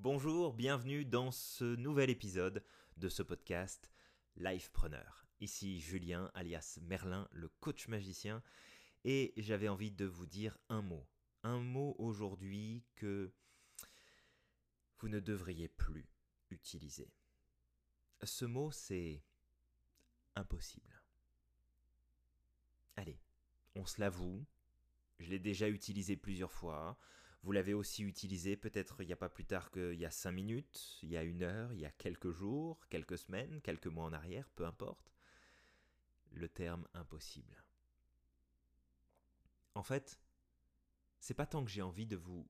Bonjour, bienvenue dans ce nouvel épisode de ce podcast Lifepreneur. Ici Julien alias Merlin, le coach magicien, et j'avais envie de vous dire un mot. Un mot aujourd'hui que vous ne devriez plus utiliser. Ce mot c'est impossible. Allez, on se l'avoue, je l'ai déjà utilisé plusieurs fois. Vous l'avez aussi utilisé peut-être il n'y a pas plus tard qu'il y a 5 minutes, il y a une heure, il y a quelques jours, quelques semaines, quelques mois en arrière, peu importe. Le terme impossible. En fait, c'est pas tant que j'ai envie de vous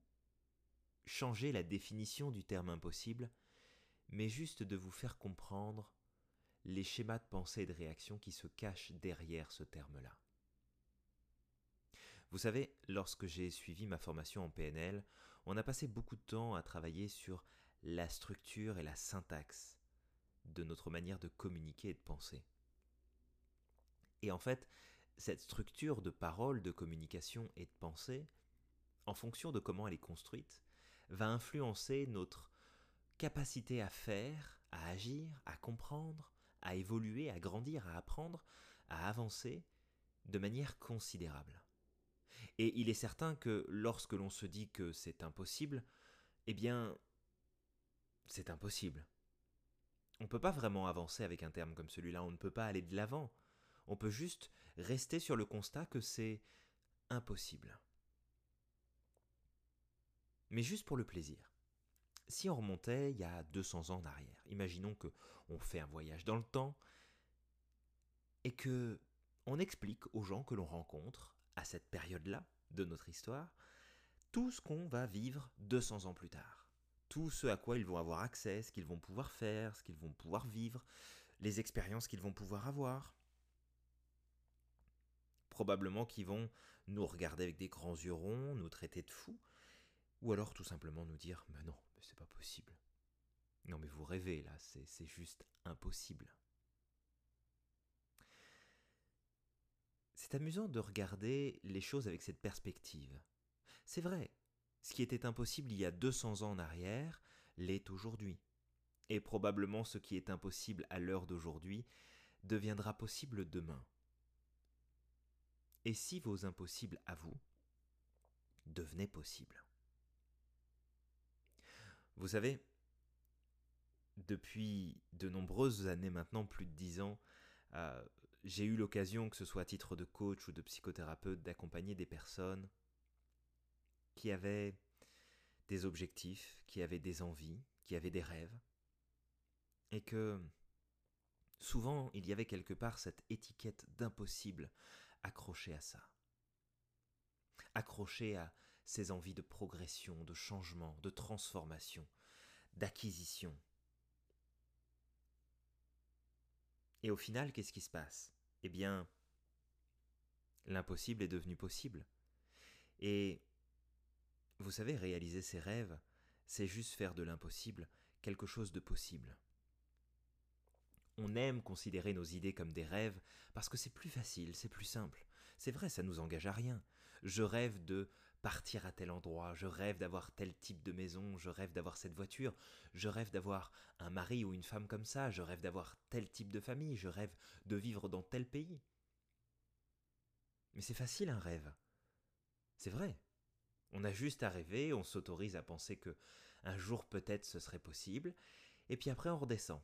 changer la définition du terme impossible, mais juste de vous faire comprendre les schémas de pensée et de réaction qui se cachent derrière ce terme-là. Vous savez, lorsque j'ai suivi ma formation en PNL, on a passé beaucoup de temps à travailler sur la structure et la syntaxe de notre manière de communiquer et de penser. Et en fait, cette structure de parole, de communication et de pensée, en fonction de comment elle est construite, va influencer notre capacité à faire, à agir, à comprendre, à évoluer, à grandir, à apprendre, à avancer de manière considérable. Et il est certain que lorsque l'on se dit que c'est impossible, eh bien, c'est impossible. On ne peut pas vraiment avancer avec un terme comme celui-là, on ne peut pas aller de l'avant. On peut juste rester sur le constat que c'est impossible. Mais juste pour le plaisir. Si on remontait il y a 200 ans en arrière, imaginons que on fait un voyage dans le temps et que on explique aux gens que l'on rencontre à cette période-là de notre histoire, tout ce qu'on va vivre 200 ans plus tard. Tout ce à quoi ils vont avoir accès, ce qu'ils vont pouvoir faire, ce qu'ils vont pouvoir vivre, les expériences qu'ils vont pouvoir avoir. Probablement qu'ils vont nous regarder avec des grands yeux ronds, nous traiter de fous, ou alors tout simplement nous dire Mais non, mais c'est pas possible. Non, mais vous rêvez là, c'est juste impossible. C'est amusant de regarder les choses avec cette perspective. C'est vrai, ce qui était impossible il y a 200 ans en arrière l'est aujourd'hui. Et probablement ce qui est impossible à l'heure d'aujourd'hui deviendra possible demain. Et si vos impossibles à vous devenaient possibles? Vous savez, depuis de nombreuses années maintenant, plus de dix ans, euh, j'ai eu l'occasion, que ce soit à titre de coach ou de psychothérapeute, d'accompagner des personnes qui avaient des objectifs, qui avaient des envies, qui avaient des rêves, et que souvent il y avait quelque part cette étiquette d'impossible accrochée à ça, accrochée à ces envies de progression, de changement, de transformation, d'acquisition, Et au final, qu'est-ce qui se passe? Eh bien, l'impossible est devenu possible. Et vous savez, réaliser ses rêves, c'est juste faire de l'impossible quelque chose de possible. On aime considérer nos idées comme des rêves parce que c'est plus facile, c'est plus simple. C'est vrai, ça nous engage à rien. Je rêve de partir à tel endroit, je rêve d'avoir tel type de maison, je rêve d'avoir cette voiture, je rêve d'avoir un mari ou une femme comme ça, je rêve d'avoir tel type de famille, je rêve de vivre dans tel pays. Mais c'est facile un rêve. C'est vrai. On a juste à rêver, on s'autorise à penser que un jour peut-être ce serait possible, et puis après on redescend.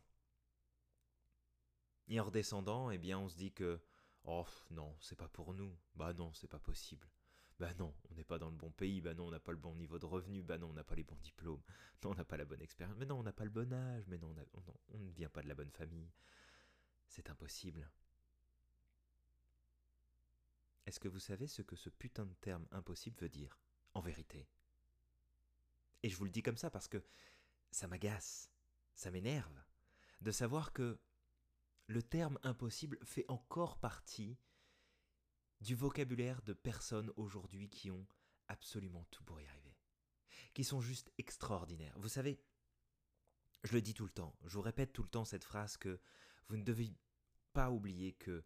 Et en redescendant, eh bien, on se dit que oh non, c'est pas pour nous. Bah non, c'est pas possible. Bah non, on n'est pas dans le bon pays. Bah non, on n'a pas le bon niveau de revenu. Bah non, on n'a pas les bons diplômes. Non, on n'a pas la bonne expérience. Mais non, on n'a pas le bon âge. Mais non, on, on ne vient pas de la bonne famille. C'est impossible. Est-ce que vous savez ce que ce putain de terme impossible veut dire, en vérité? Et je vous le dis comme ça parce que ça m'agace, ça m'énerve, de savoir que le terme impossible fait encore partie du vocabulaire de personnes aujourd'hui qui ont absolument tout pour y arriver, qui sont juste extraordinaires. Vous savez, je le dis tout le temps, je vous répète tout le temps cette phrase que vous ne devez pas oublier que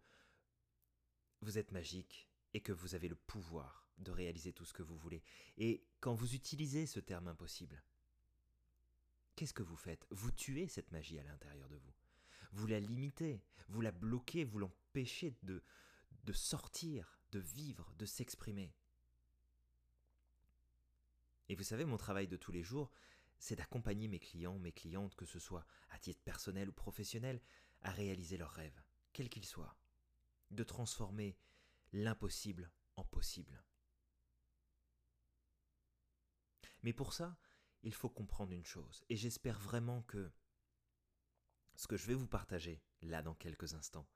vous êtes magique et que vous avez le pouvoir de réaliser tout ce que vous voulez. Et quand vous utilisez ce terme impossible, qu'est-ce que vous faites? Vous tuez cette magie à l'intérieur de vous. Vous la limitez, vous la bloquez, vous l'empêchez de, de sortir, de vivre, de s'exprimer. Et vous savez, mon travail de tous les jours, c'est d'accompagner mes clients, mes clientes, que ce soit à titre personnel ou professionnel, à réaliser leurs rêves, quels qu'ils soient. De transformer l'impossible en possible. Mais pour ça, il faut comprendre une chose, et j'espère vraiment que ce que je vais vous partager là dans quelques instants,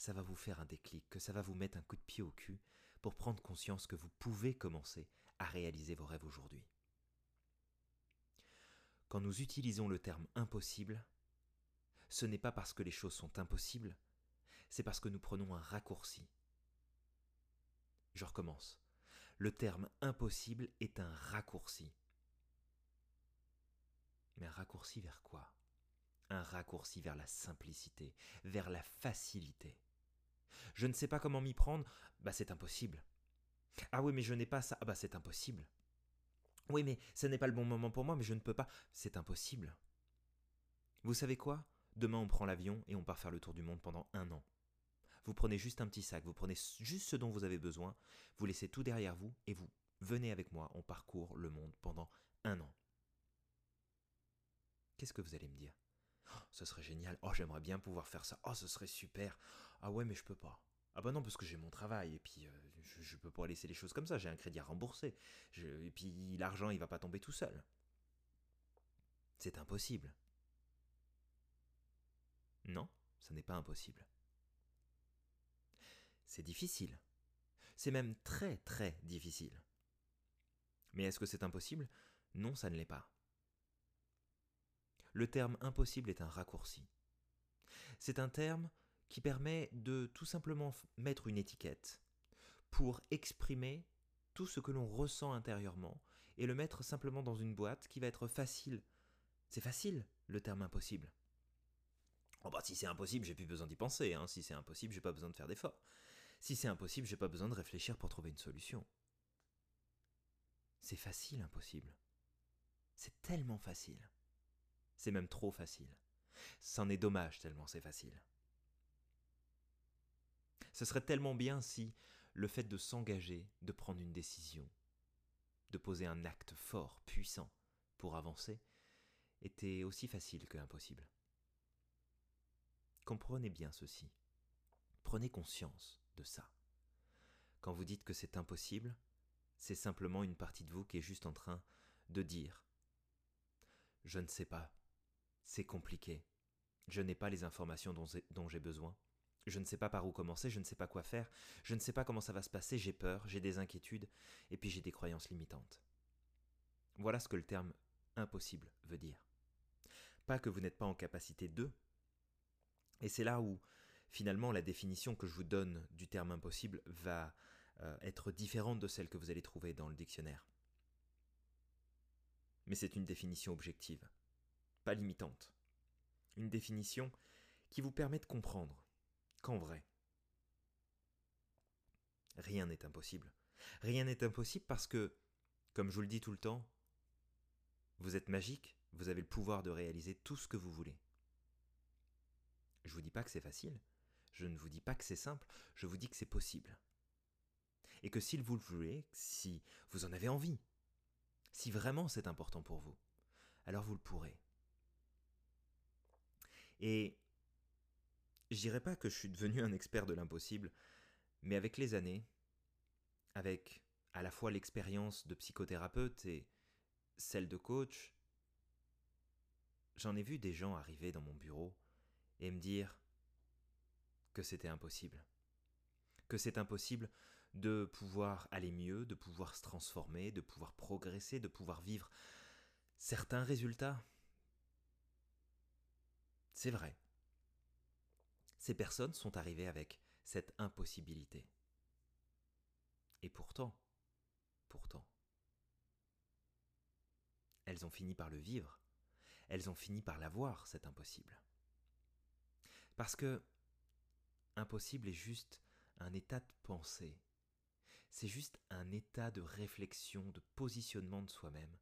ça va vous faire un déclic, que ça va vous mettre un coup de pied au cul pour prendre conscience que vous pouvez commencer à réaliser vos rêves aujourd'hui. Quand nous utilisons le terme impossible, ce n'est pas parce que les choses sont impossibles, c'est parce que nous prenons un raccourci. Je recommence. Le terme impossible est un raccourci. Mais un raccourci vers quoi? Un raccourci vers la simplicité, vers la facilité. Je ne sais pas comment m'y prendre, bah c'est impossible. Ah oui, mais je n'ai pas ça, ah bah c'est impossible. Oui, mais ce n'est pas le bon moment pour moi, mais je ne peux pas, c'est impossible. Vous savez quoi? Demain on prend l'avion et on part faire le tour du monde pendant un an. Vous prenez juste un petit sac, vous prenez juste ce dont vous avez besoin, vous laissez tout derrière vous et vous venez avec moi, on parcourt le monde pendant un an. Qu'est-ce que vous allez me dire? Oh, Ce serait génial. Oh, j'aimerais bien pouvoir faire ça. Oh, ce serait super. Ah ouais, mais je peux pas. Ah bah non, parce que j'ai mon travail, et puis euh, je, ne peux pas laisser les choses comme ça, j'ai un crédit à rembourser, et puis l'argent il va pas tomber tout seul. C'est impossible. Non, ce n'est pas impossible. C'est difficile. C'est même très très difficile. Mais est-ce que c'est impossible? Non, ça ne l'est pas. Le terme impossible est un raccourci. C'est un terme qui permet de tout simplement mettre une étiquette pour exprimer tout ce que l'on ressent intérieurement et le mettre simplement dans une boîte qui va être facile. C'est facile, le terme impossible. Oh bah si c'est impossible, j'ai plus besoin d'y penser. Hein. Si c'est impossible, j'ai pas besoin de faire d'efforts. Si c'est impossible, j'ai pas besoin de réfléchir pour trouver une solution. C'est facile, impossible. C'est tellement facile. C'est même trop facile. C'en est dommage tellement c'est facile. Ce serait tellement bien si le fait de s'engager, de prendre une décision, de poser un acte fort, puissant, pour avancer, était aussi facile que impossible. Comprenez bien ceci. Prenez conscience de ça. Quand vous dites que c'est impossible, c'est simplement une partie de vous qui est juste en train de dire ⁇ Je ne sais pas, c'est compliqué, je n'ai pas les informations dont j'ai besoin, je ne sais pas par où commencer, je ne sais pas quoi faire, je ne sais pas comment ça va se passer, j'ai peur, j'ai des inquiétudes, et puis j'ai des croyances limitantes. Voilà ce que le terme impossible veut dire. Pas que vous n'êtes pas en capacité de, et c'est là où finalement la définition que je vous donne du terme impossible va euh, être différente de celle que vous allez trouver dans le dictionnaire. Mais c'est une définition objective, pas limitante. Une définition qui vous permet de comprendre qu'en vrai, rien n'est impossible. Rien n'est impossible parce que, comme je vous le dis tout le temps, vous êtes magique, vous avez le pouvoir de réaliser tout ce que vous voulez. Je ne vous dis pas que c'est facile, je ne vous dis pas que c'est simple, je vous dis que c'est possible. Et que si vous le voulez, si vous en avez envie, si vraiment c'est important pour vous, alors vous le pourrez. Et je dirais pas que je suis devenu un expert de l'impossible, mais avec les années, avec à la fois l'expérience de psychothérapeute et celle de coach, j'en ai vu des gens arriver dans mon bureau et me dire que c'était impossible. Que c'est impossible de pouvoir aller mieux, de pouvoir se transformer, de pouvoir progresser, de pouvoir vivre certains résultats. C'est vrai ces personnes sont arrivées avec cette impossibilité. Et pourtant, pourtant, elles ont fini par le vivre, elles ont fini par l'avoir, cet impossible. Parce que impossible est juste un état de pensée, c'est juste un état de réflexion, de positionnement de soi-même,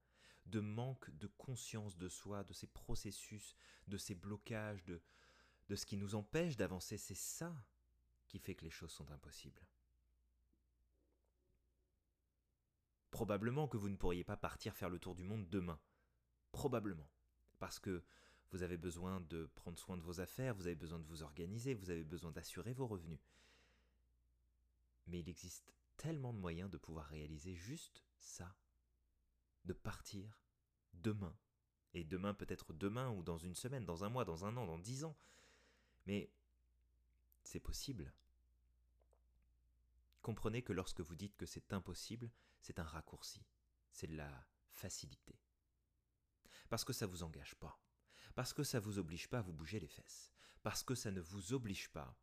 de manque de conscience de soi, de ces processus, de ces blocages, de, de ce qui nous empêche d'avancer. C'est ça qui fait que les choses sont impossibles. Probablement que vous ne pourriez pas partir faire le tour du monde demain. Probablement. Parce que vous avez besoin de prendre soin de vos affaires, vous avez besoin de vous organiser, vous avez besoin d'assurer vos revenus. Mais il existe tellement de moyens de pouvoir réaliser juste ça. De partir demain. Et demain peut-être demain ou dans une semaine, dans un mois, dans un an, dans dix ans. Mais c'est possible. Comprenez que lorsque vous dites que c'est impossible, c'est un raccourci, c'est de la facilité. Parce que ça ne vous engage pas, parce que ça ne vous oblige pas à vous bouger les fesses, parce que ça ne vous oblige pas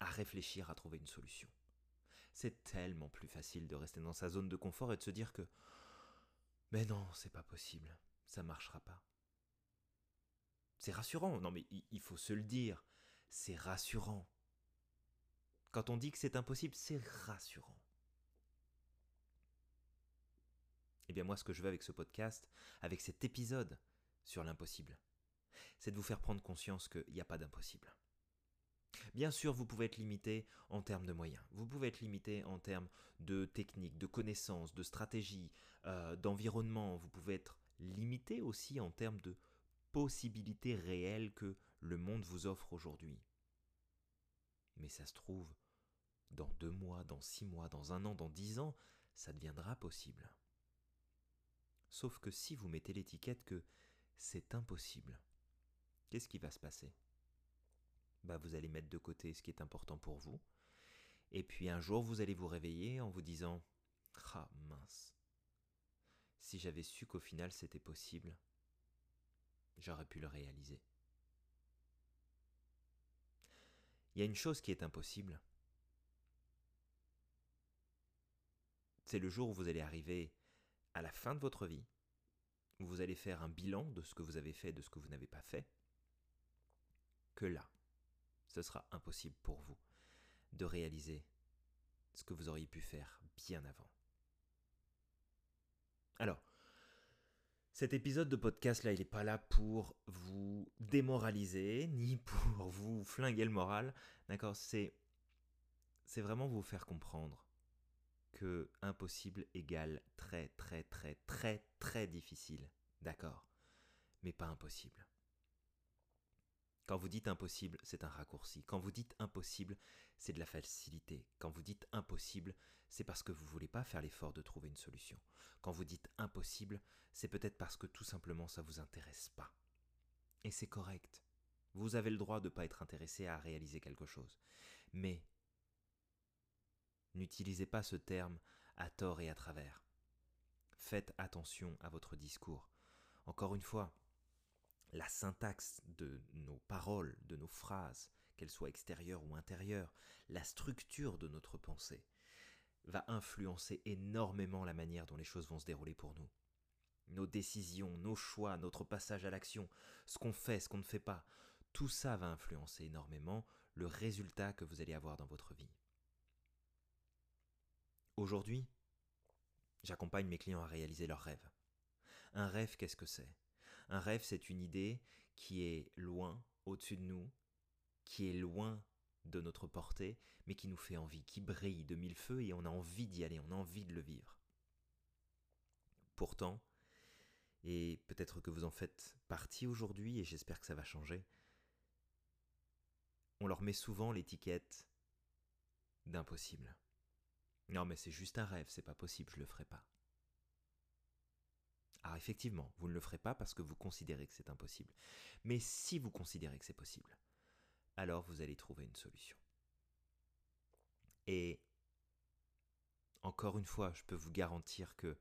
à réfléchir à trouver une solution. C'est tellement plus facile de rester dans sa zone de confort et de se dire que mais non, c'est pas possible, ça marchera pas. C'est rassurant, non mais il faut se le dire, c'est rassurant. Quand on dit que c'est impossible, c'est rassurant. Eh bien moi, ce que je veux avec ce podcast, avec cet épisode sur l'impossible, c'est de vous faire prendre conscience qu'il n'y a pas d'impossible. Bien sûr, vous pouvez être limité en termes de moyens, vous pouvez être limité en termes de techniques, de connaissances, de stratégies, euh, d'environnement, vous pouvez être limité aussi en termes de possibilités réelles que le monde vous offre aujourd'hui. Mais ça se trouve, dans deux mois, dans six mois, dans un an, dans dix ans, ça deviendra possible. Sauf que si vous mettez l'étiquette que c'est impossible, qu'est-ce qui va se passer? Bah, Vous allez mettre de côté ce qui est important pour vous, et puis un jour vous allez vous réveiller en vous disant Ah mince, si j'avais su qu'au final c'était possible, j'aurais pu le réaliser. Il y a une chose qui est impossible. C'est le jour où vous allez arriver à la fin de votre vie, où vous allez faire un bilan de ce que vous avez fait, de ce que vous n'avez pas fait, que là, ce sera impossible pour vous de réaliser ce que vous auriez pu faire bien avant. Alors, cet épisode de podcast là, il n'est pas là pour vous démoraliser, ni pour vous flinguer le moral, d'accord? C'est c'est vraiment vous faire comprendre que impossible égale très très très très très difficile. D'accord? Mais pas impossible. Quand vous dites impossible, c'est un raccourci. Quand vous dites impossible, c'est de la facilité. Quand vous dites impossible, c'est parce que vous ne voulez pas faire l'effort de trouver une solution. Quand vous dites impossible, c'est peut-être parce que tout simplement ça ne vous intéresse pas. Et c'est correct. Vous avez le droit de ne pas être intéressé à réaliser quelque chose. Mais N'utilisez pas ce terme à tort et à travers. Faites attention à votre discours. Encore une fois, la syntaxe de nos paroles, de nos phrases, qu'elles soient extérieures ou intérieures, la structure de notre pensée, va influencer énormément la manière dont les choses vont se dérouler pour nous. Nos décisions, nos choix, notre passage à l'action, ce qu'on fait, ce qu'on ne fait pas, tout ça va influencer énormément le résultat que vous allez avoir dans votre vie. Aujourd'hui, j'accompagne mes clients à réaliser leurs rêves. Un rêve, qu'est-ce que c'est? Un rêve, c'est une idée qui est loin, au-dessus de nous, qui est loin de notre portée, mais qui nous fait envie, qui brille de mille feux et on a envie d'y aller, on a envie de le vivre. Pourtant, et peut-être que vous en faites partie aujourd'hui, et j'espère que ça va changer, on leur met souvent l'étiquette d'impossible. Non, mais c'est juste un rêve, c'est pas possible, je le ferai pas. Alors effectivement, vous ne le ferez pas parce que vous considérez que c'est impossible. Mais si vous considérez que c'est possible, alors vous allez trouver une solution. Et encore une fois, je peux vous garantir que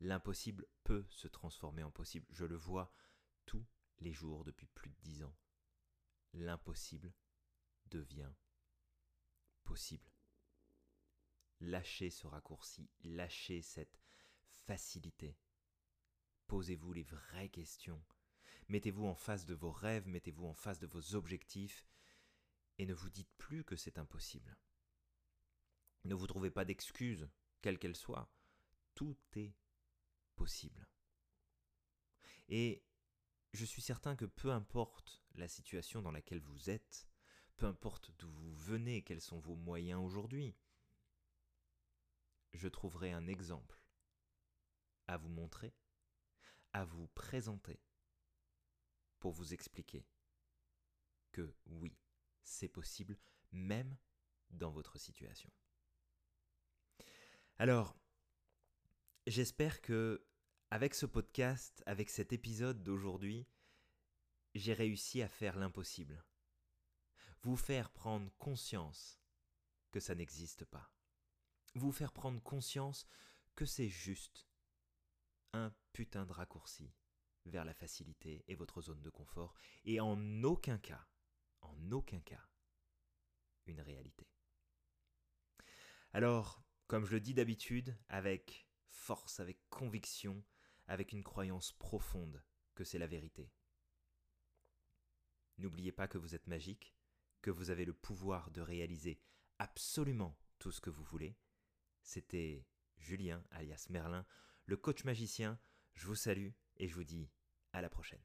l'impossible peut se transformer en possible. Je le vois tous les jours depuis plus de dix ans. L'impossible devient possible. Lâchez ce raccourci, lâchez cette facilité. Posez-vous les vraies questions. Mettez-vous en face de vos rêves, mettez-vous en face de vos objectifs, et ne vous dites plus que c'est impossible. Ne vous trouvez pas d'excuses, quelles qu'elles soient. Tout est possible. Et je suis certain que peu importe la situation dans laquelle vous êtes, peu importe d'où vous venez, quels sont vos moyens aujourd'hui, je trouverai un exemple à vous montrer, à vous présenter, pour vous expliquer que oui, c'est possible, même dans votre situation. Alors, j'espère que avec ce podcast, avec cet épisode d'aujourd'hui, j'ai réussi à faire l'impossible. Vous faire prendre conscience que ça n'existe pas. Vous faire prendre conscience que c'est juste un putain de raccourci vers la facilité et votre zone de confort, et en aucun cas, en aucun cas, une réalité. Alors, comme je le dis d'habitude, avec force, avec conviction, avec une croyance profonde que c'est la vérité. N'oubliez pas que vous êtes magique, que vous avez le pouvoir de réaliser absolument tout ce que vous voulez. C'était Julien, alias Merlin, le coach magicien. Je vous salue et je vous dis à la prochaine.